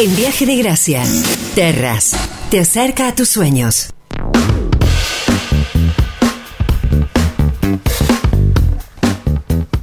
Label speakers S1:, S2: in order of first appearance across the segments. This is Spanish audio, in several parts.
S1: En Viaje de Gracia, Terras, te acerca a tus sueños.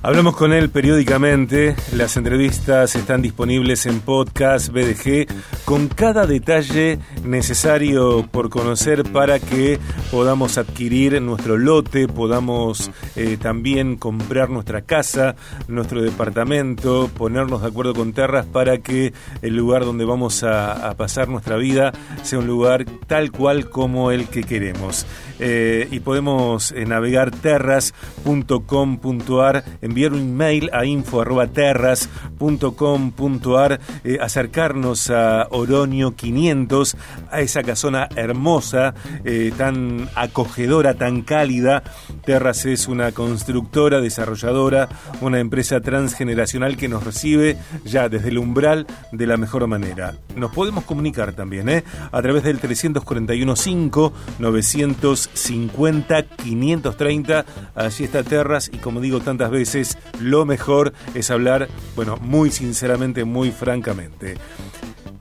S2: Hablamos con él periódicamente, las entrevistas están disponibles en podcast BDG con cada detalle necesario por conocer para que podamos adquirir nuestro lote, podamos eh, también comprar nuestra casa, nuestro departamento, ponernos de acuerdo con Terras para que el lugar donde vamos a, pasar nuestra vida sea un lugar tal cual como el que queremos. Eh, y podemos eh, navegar terras.com.ar en enviar un email a info.terras.com.ar, eh, acercarnos a Oronio 500, a esa casona hermosa, eh, tan acogedora, tan cálida. Terras es una constructora, desarrolladora, una empresa transgeneracional que nos recibe ya desde el umbral de la mejor manera. Nos podemos comunicar también ¿eh? a través del 341 5 950 530. Allí está Terras y como digo tantas veces, lo mejor es hablar, bueno, muy sinceramente, muy francamente.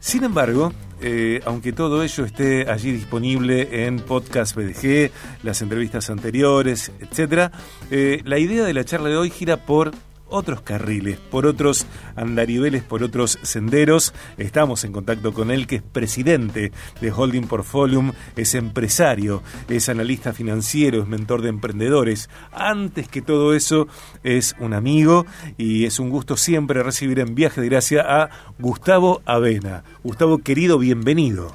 S2: Sin embargo, eh, aunque todo ello esté allí disponible en podcast BDG, las entrevistas anteriores, etc., eh, la idea de la charla de hoy gira por otros carriles, por otros andariveles, por otros senderos. Estamos en contacto con él, que es presidente de Holding Portfolium, es empresario, es analista financiero, es mentor de emprendedores. Antes que todo eso, es un amigo y es un gusto siempre recibir en Viaje de Gracia a Gustavo Avena. Gustavo, querido, bienvenido.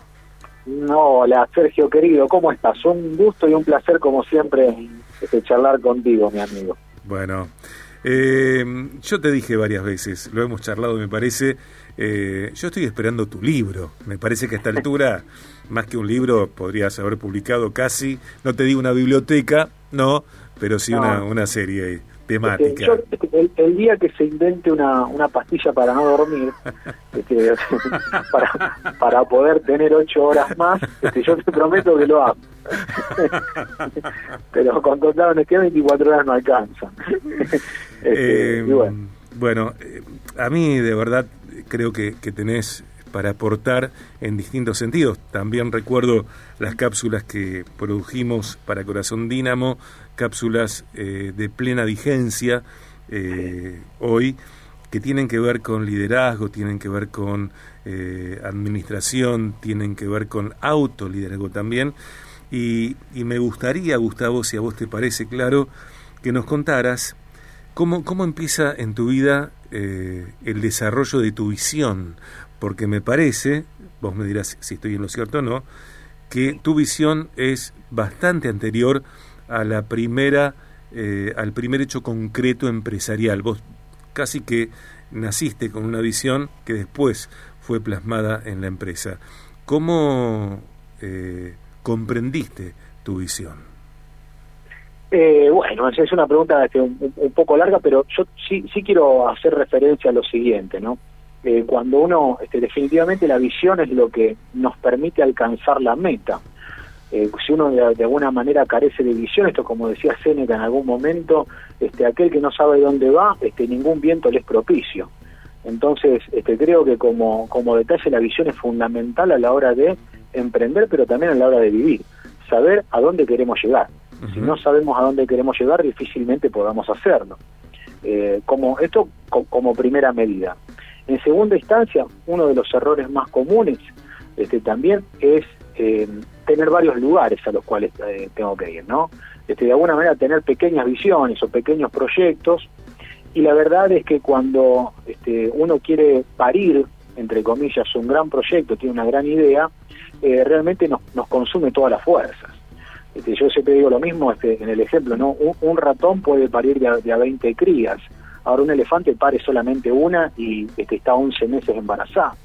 S3: Hola, Sergio, querido, ¿cómo estás? Un gusto y un placer, como siempre, este, charlar contigo, mi amigo.
S2: Bueno, eh, yo te dije varias veces, lo hemos charlado, me parece. Eh, yo estoy esperando tu libro. Me parece que a esta altura, más que un libro, podrías haber publicado casi, no te digo una biblioteca, no, pero sí Una, una serie temática.
S3: el, día que se invente una, una pastilla para no dormir, este, para, para poder tener ocho horas más, este, yo te prometo que lo hago. Pero con total honestidad 24 horas no alcanzan.
S2: Este, eh, bueno. Eh, a mí de verdad creo que, que tenés para aportar en distintos sentidos. También recuerdo las cápsulas que produjimos para Corazón Dínamo, cápsulas eh, de plena vigencia hoy, que tienen que ver con liderazgo, tienen que ver con administración, tienen que ver con autoliderazgo también. Y, me gustaría, Gustavo, si a vos te parece claro, que nos contaras cómo, cómo empieza en tu vida eh, el desarrollo de tu visión, porque me parece, vos me dirás si estoy en lo cierto o no, que tu visión es bastante anterior a la primera, eh, al primer hecho concreto empresarial. Vos casi que naciste con una visión que después fue plasmada en la empresa. ¿Cómo eh, comprendiste tu visión?
S3: Eh, bueno, es una pregunta este, un, poco larga, pero yo sí, sí quiero hacer referencia a lo siguiente, ¿no? Eh, cuando uno, este, definitivamente la visión es lo que nos permite alcanzar la meta. Eh, si uno de, alguna manera carece de visión, esto como decía Seneca en algún momento, este, aquel que no sabe dónde va, este, ningún viento le es propicio. Entonces, este, creo que como, como detalle la visión es fundamental a la hora de emprender, pero también a la hora de vivir, saber a dónde queremos llegar. Si no sabemos a dónde queremos llegar, difícilmente podamos hacerlo. Eh, como esto como primera medida. En segunda instancia, uno de los errores más comunes este, también es eh, tener varios lugares a los cuales eh, tengo que ir, ¿no? Este, de alguna manera tener pequeñas visiones o pequeños proyectos y la verdad es que cuando este, uno quiere parir, entre comillas, un gran proyecto, tiene una gran idea, realmente nos, nos consume todas las fuerzas. Este, yo siempre digo lo mismo este, en el ejemplo, ¿no? Un, ratón puede parir de a, 20 crías, ahora un elefante pare solamente una y este, está 11 meses embarazada.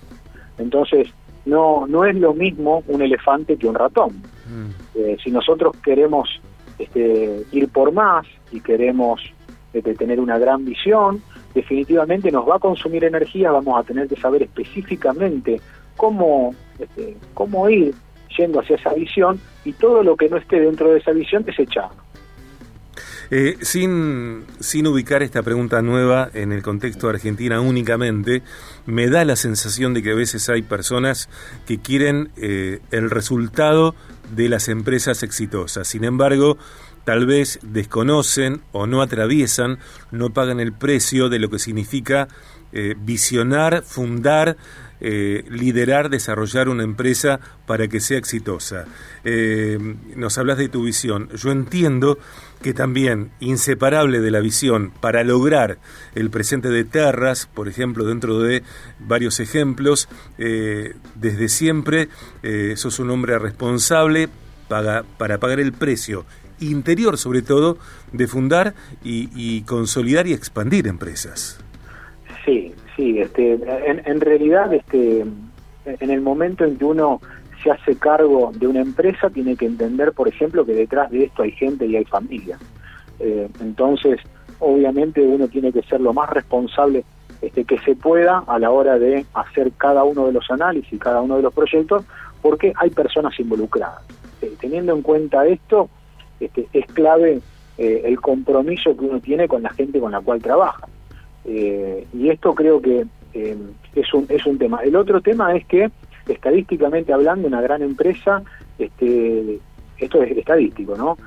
S3: Entonces, no, no es lo mismo un elefante que un ratón. Mm. Eh, si nosotros queremos este, ir por más y queremos este, tener una gran visión, definitivamente nos va a consumir energía, vamos a tener que saber específicamente cómo, este, cómo ir yendo hacia esa visión y todo lo que no esté dentro de esa visión desecharlo.
S2: Eh, sin, sin ubicar esta pregunta nueva en el contexto de Argentina únicamente, me da la sensación de que a veces hay personas que quieren eh, el resultado de las empresas exitosas. Sin embargo, tal vez desconocen o no atraviesan, no pagan el precio de lo que significa eh, visionar, fundar, eh, liderar, desarrollar una empresa para que sea exitosa. Eh, nos hablas de tu visión. Yo entiendo que también, inseparable de la visión, para lograr el presente de Terras, por ejemplo, dentro de varios ejemplos, desde siempre sos un hombre responsable para pagar el precio interior sobre todo de fundar y consolidar y expandir empresas.
S3: Sí, sí, este, en, en realidad, este, en el momento en que uno se hace cargo de una empresa, tiene que entender, por ejemplo, que detrás de esto hay gente y hay familia. Eh, entonces, obviamente, uno tiene que ser lo más responsable este, que se pueda a la hora de hacer cada uno de los análisis, cada uno de los proyectos, porque hay personas involucradas. Eh, teniendo en cuenta esto, este, es clave eh, el compromiso que uno tiene con la gente con la cual trabaja. Eh, y esto creo que eh, es, un, es un tema. El otro tema es que, estadísticamente hablando, una gran empresa, este, esto es estadístico, ¿no?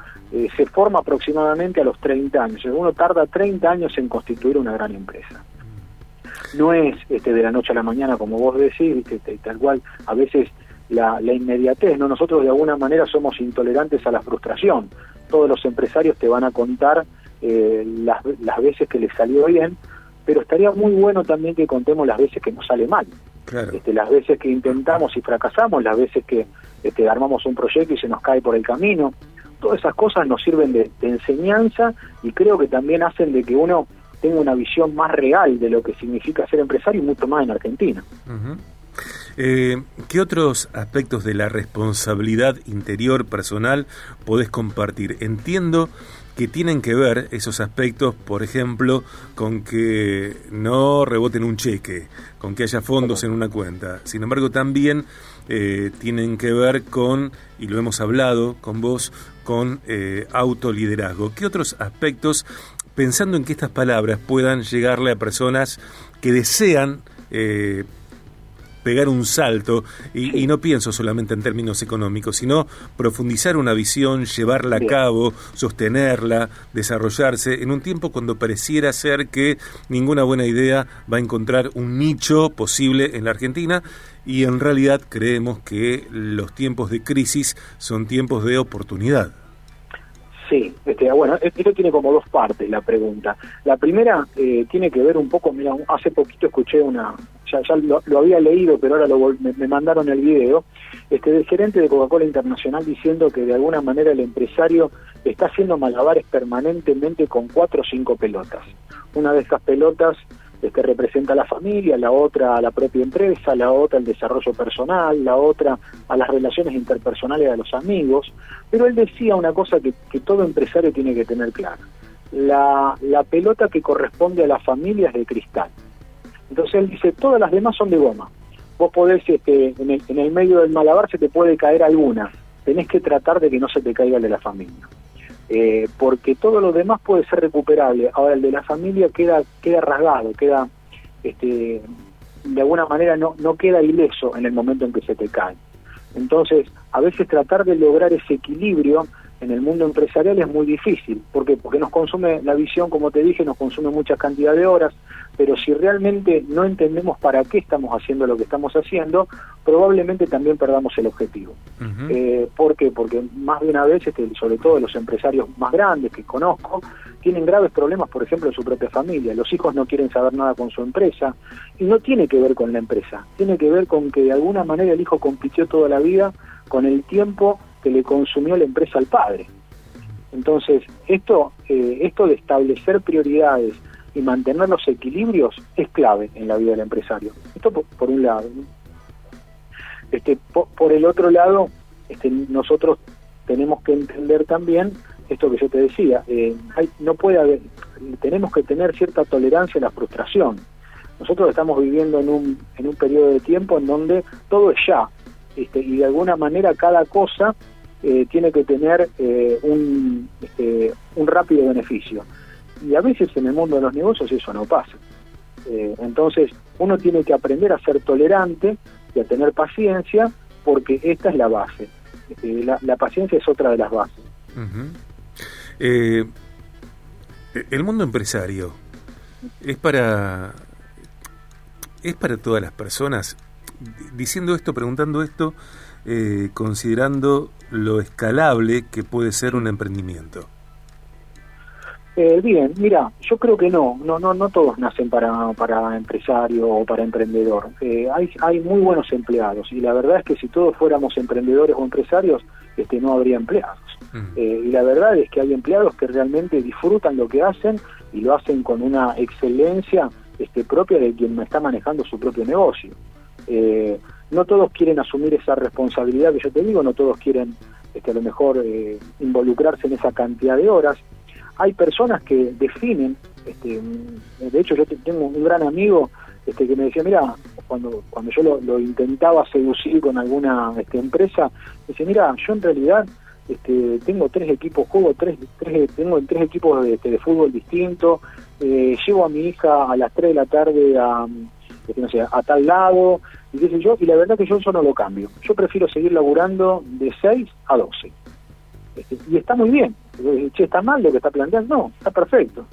S3: Se forma aproximadamente a los 30 años. Uno tarda 30 años en constituir una gran empresa. No es este, de la noche a la mañana, como vos decís, tal cual, a veces la, la inmediatez, ¿no? Nosotros de alguna manera somos intolerantes a la frustración. Todos los empresarios te van a contar las, las veces que les salió bien, pero estaría muy bueno también que contemos las veces que nos sale mal. Este, las veces que intentamos y fracasamos, las veces que este, armamos un proyecto y se nos cae por el camino. Todas esas cosas nos sirven de, enseñanza y creo que también hacen de que uno tenga una visión más real de lo que significa ser empresario y mucho más en Argentina.
S2: Eh, ¿Qué otros aspectos de la responsabilidad interior personal podés compartir? Entiendo que tienen que ver esos aspectos, por ejemplo, con que no reboten un cheque, con que haya fondos en una cuenta. Sin embargo, también eh, tienen que ver con, y lo hemos hablado con vos, con eh, autoliderazgo. ¿Qué otros aspectos, pensando en que estas palabras puedan llegarle a personas que desean eh, pegar un salto y, no pienso solamente en términos económicos, sino profundizar una visión, llevarla a cabo, sostenerla, desarrollarse en un tiempo cuando pareciera ser que ninguna buena idea va a encontrar un nicho posible en la Argentina y en realidad creemos que los tiempos de crisis son tiempos de oportunidad.
S3: Sí, este, bueno, esto tiene como dos partes la pregunta. La primera eh, tiene que ver un poco, mira, hace poquito escuché una, ya, ya lo, había leído, pero ahora lo, me, mandaron el video, este, del gerente de Coca-Cola Internacional diciendo que de alguna manera el empresario está haciendo malabares permanentemente con cuatro o cinco pelotas. Una de esas pelotas que representa a la familia, la otra a la propia empresa, la otra al desarrollo personal, la otra a las relaciones interpersonales a los amigos. Pero él decía una cosa que, todo empresario tiene que tener clara. La, la pelota que corresponde a la familia es de cristal. Entonces él dice, todas las demás son de goma. Vos podés, este, en, el, en el medio del malabar se te puede caer alguna. Tenés que tratar de que no se te caiga el de la familia. Eh, porque todo lo demás puede ser recuperable. Ahora el de la familia queda queda rasgado, queda este, de alguna manera no, no queda ileso en el momento en que se te cae. Entonces, a veces tratar de lograr ese equilibrio en el mundo empresarial es muy difícil. ¿Por qué? Porque nos consume la visión, como te dije, nos consume mucha cantidad de horas, pero si realmente no entendemos para qué estamos haciendo lo que estamos haciendo, probablemente también perdamos el objetivo. Eh, ¿Por qué? Porque más de una vez, este, sobre todo los empresarios más grandes que conozco, tienen graves problemas, por ejemplo, en su propia familia. Los hijos no quieren saber nada con su empresa y no tiene que ver con la empresa, tiene que ver con que de alguna manera el hijo compitió toda la vida con el tiempo que le consumió la empresa al padre. Entonces, esto, eh, esto de establecer prioridades y mantener los equilibrios es clave en la vida del empresario. Esto por, un lado. Este, por, el otro lado, este, nosotros tenemos que entender también esto que yo te decía, eh, hay, no puede haber, tenemos que tener cierta tolerancia a la frustración. Nosotros estamos viviendo en un, en un periodo de tiempo en donde todo es ya, este, y de alguna manera cada cosa eh, tiene que tener eh, un, este, un rápido beneficio. Y a veces en el mundo de los negocios eso no pasa. Eh, entonces uno tiene que aprender a ser tolerante y a tener paciencia porque esta es la base. la, paciencia es otra de las bases.
S2: el mundo empresario es para es para todas las personas. Diciendo esto, preguntando esto, eh, considerando lo escalable que puede ser un emprendimiento?
S3: Eh, bien, mira, yo creo que no, no, no, no todos nacen para, para empresario o para emprendedor. Eh, hay, hay muy buenos empleados y la verdad es que si todos fuéramos emprendedores o empresarios, este, no habría empleados. y la verdad es que hay empleados que realmente disfrutan lo que hacen y lo hacen con una excelencia este, propia de quien está manejando su propio negocio. Eh, no todos quieren asumir esa responsabilidad que yo te digo, no todos quieren este, a lo mejor eh, involucrarse en esa cantidad de horas. Hay personas que definen, este, de hecho yo tengo un gran amigo este, que me decía, mira, cuando, cuando yo lo, intentaba seducir con alguna este, empresa, decía, mira, yo en realidad este, tengo tres equipos, juego tres, tres tengo tres equipos de, este, fútbol distintos, eh, llevo a mi hija a las 3 de la tarde a, este, no sé, a tal lado, y qué sé yo, y la verdad que yo eso no lo cambio. Yo prefiero seguir laburando de 6 a 12. Este, y está muy bien. Che, ¿está mal lo que está planteando? No, está perfecto.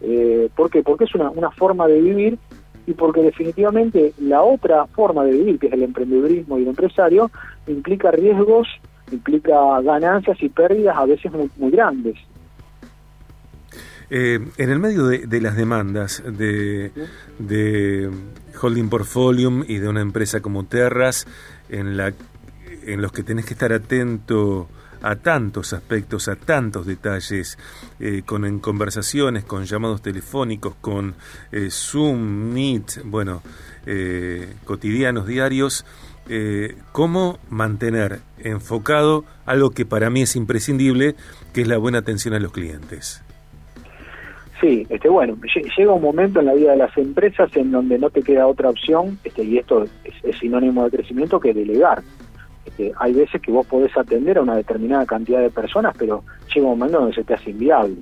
S3: Eh, ¿Por qué? Porque es una, una forma de vivir y porque definitivamente la otra forma de vivir, que es el emprendedurismo y el empresario, implica riesgos, implica ganancias y pérdidas a veces muy, muy grandes.
S2: Eh, en el medio de, las demandas de, de, Holding Portfolium y de una empresa como Terras, en, la, en los que tenés que estar atento a tantos aspectos, a tantos detalles, eh, con en conversaciones, con llamados telefónicos, con eh, Zoom, Meet, bueno, cotidianos, diarios, cómo mantener enfocado algo que para mí es imprescindible, que es la buena atención a los clientes.
S3: Sí, este, bueno, llega un momento en la vida de las empresas en donde no te queda otra opción, este, y esto es, sinónimo de crecimiento, que delegar. Este, hay veces que vos podés atender a una determinada cantidad de personas, pero llega un momento donde se te hace inviable.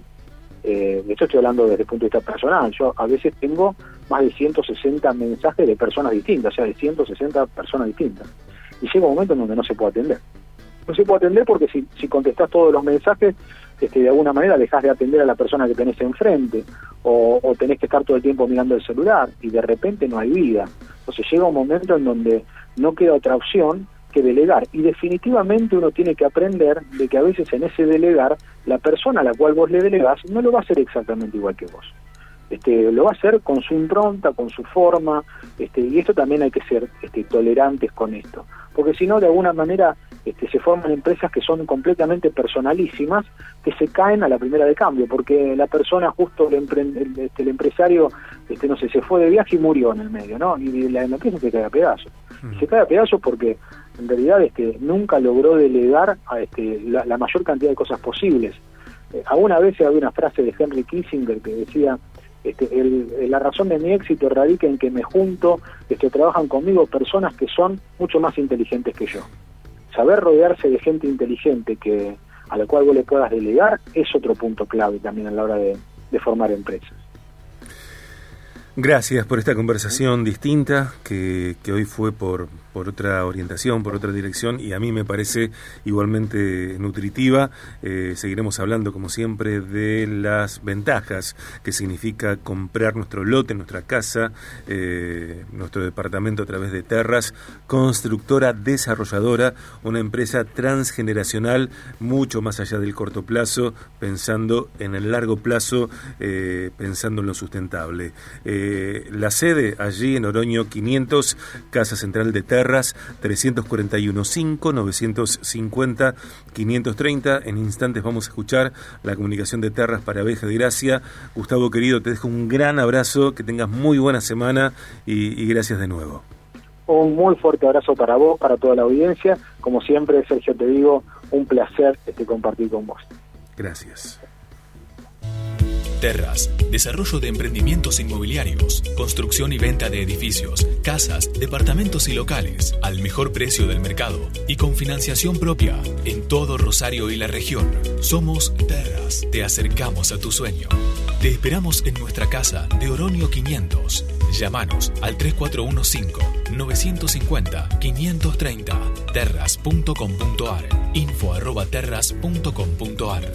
S3: Eh, de hecho, estoy hablando desde el punto de vista personal. Yo a veces tengo más de 160 mensajes de personas distintas, o sea, de 160 personas distintas. Y llega un momento en donde no se puede atender. No se puede atender porque si, si contestás todos los mensajes, este, de alguna manera dejas de atender a la persona que tenés enfrente o, tenés que estar todo el tiempo mirando el celular y de repente no hay vida. Entonces llega un momento en donde no queda otra opción que delegar y definitivamente uno tiene que aprender de que a veces en ese delegar la persona a la cual vos le delegás no lo va a hacer exactamente igual que vos. Este, lo va a hacer con su impronta, con su forma, este, y esto también hay que ser este, tolerantes con esto, porque si no, de alguna manera este, se forman empresas que son completamente personalísimas, que se caen a la primera de cambio, porque la persona, justo el, este, el empresario, este, no sé, se fue de viaje y murió en el medio, ¿no? Y la, empresa se cae a pedazos. Mm. se cae a pedazos porque en realidad este, nunca logró delegar a, este, la, mayor cantidad de cosas posibles. Eh, alguna vez había una frase de Henry Kissinger que decía, este, la razón de mi éxito radica en que me junto, que trabajan conmigo personas que son mucho más inteligentes que yo. Saber rodearse de gente inteligente que a la cual vos le puedas delegar es otro punto clave también a la hora de formar empresas.
S2: Gracias por esta conversación distinta que, que hoy fue por, por, otra orientación, por otra dirección y a mí me parece igualmente nutritiva. Eh, seguiremos hablando como siempre de las ventajas que significa comprar nuestro lote, nuestra casa, eh, nuestro departamento a través de Terras, constructora desarrolladora, una empresa transgeneracional mucho más allá del corto plazo, pensando en el largo plazo, eh, pensando en lo sustentable. Eh, la sede allí en Oroño 500, Casa Central de Terras, 341 5 950 530. En instantes vamos a escuchar la comunicación de Terras para Abeja de Gracia. Gustavo querido, te dejo un gran abrazo, que tengas muy buena semana y, gracias de nuevo.
S3: Un muy fuerte abrazo para vos, para toda la audiencia. Como siempre, Sergio, te digo, un placer este, compartir con vos.
S2: Gracias.
S4: Terras, desarrollo de emprendimientos inmobiliarios, construcción y venta de edificios, casas, departamentos y locales, al mejor precio del mercado y con financiación propia en todo Rosario y la región. Somos Terras, te acercamos a tu sueño. Te esperamos en nuestra casa de Oronio 500. Llámanos al 3415-950-530 terras.com.ar info arroba terras.com.ar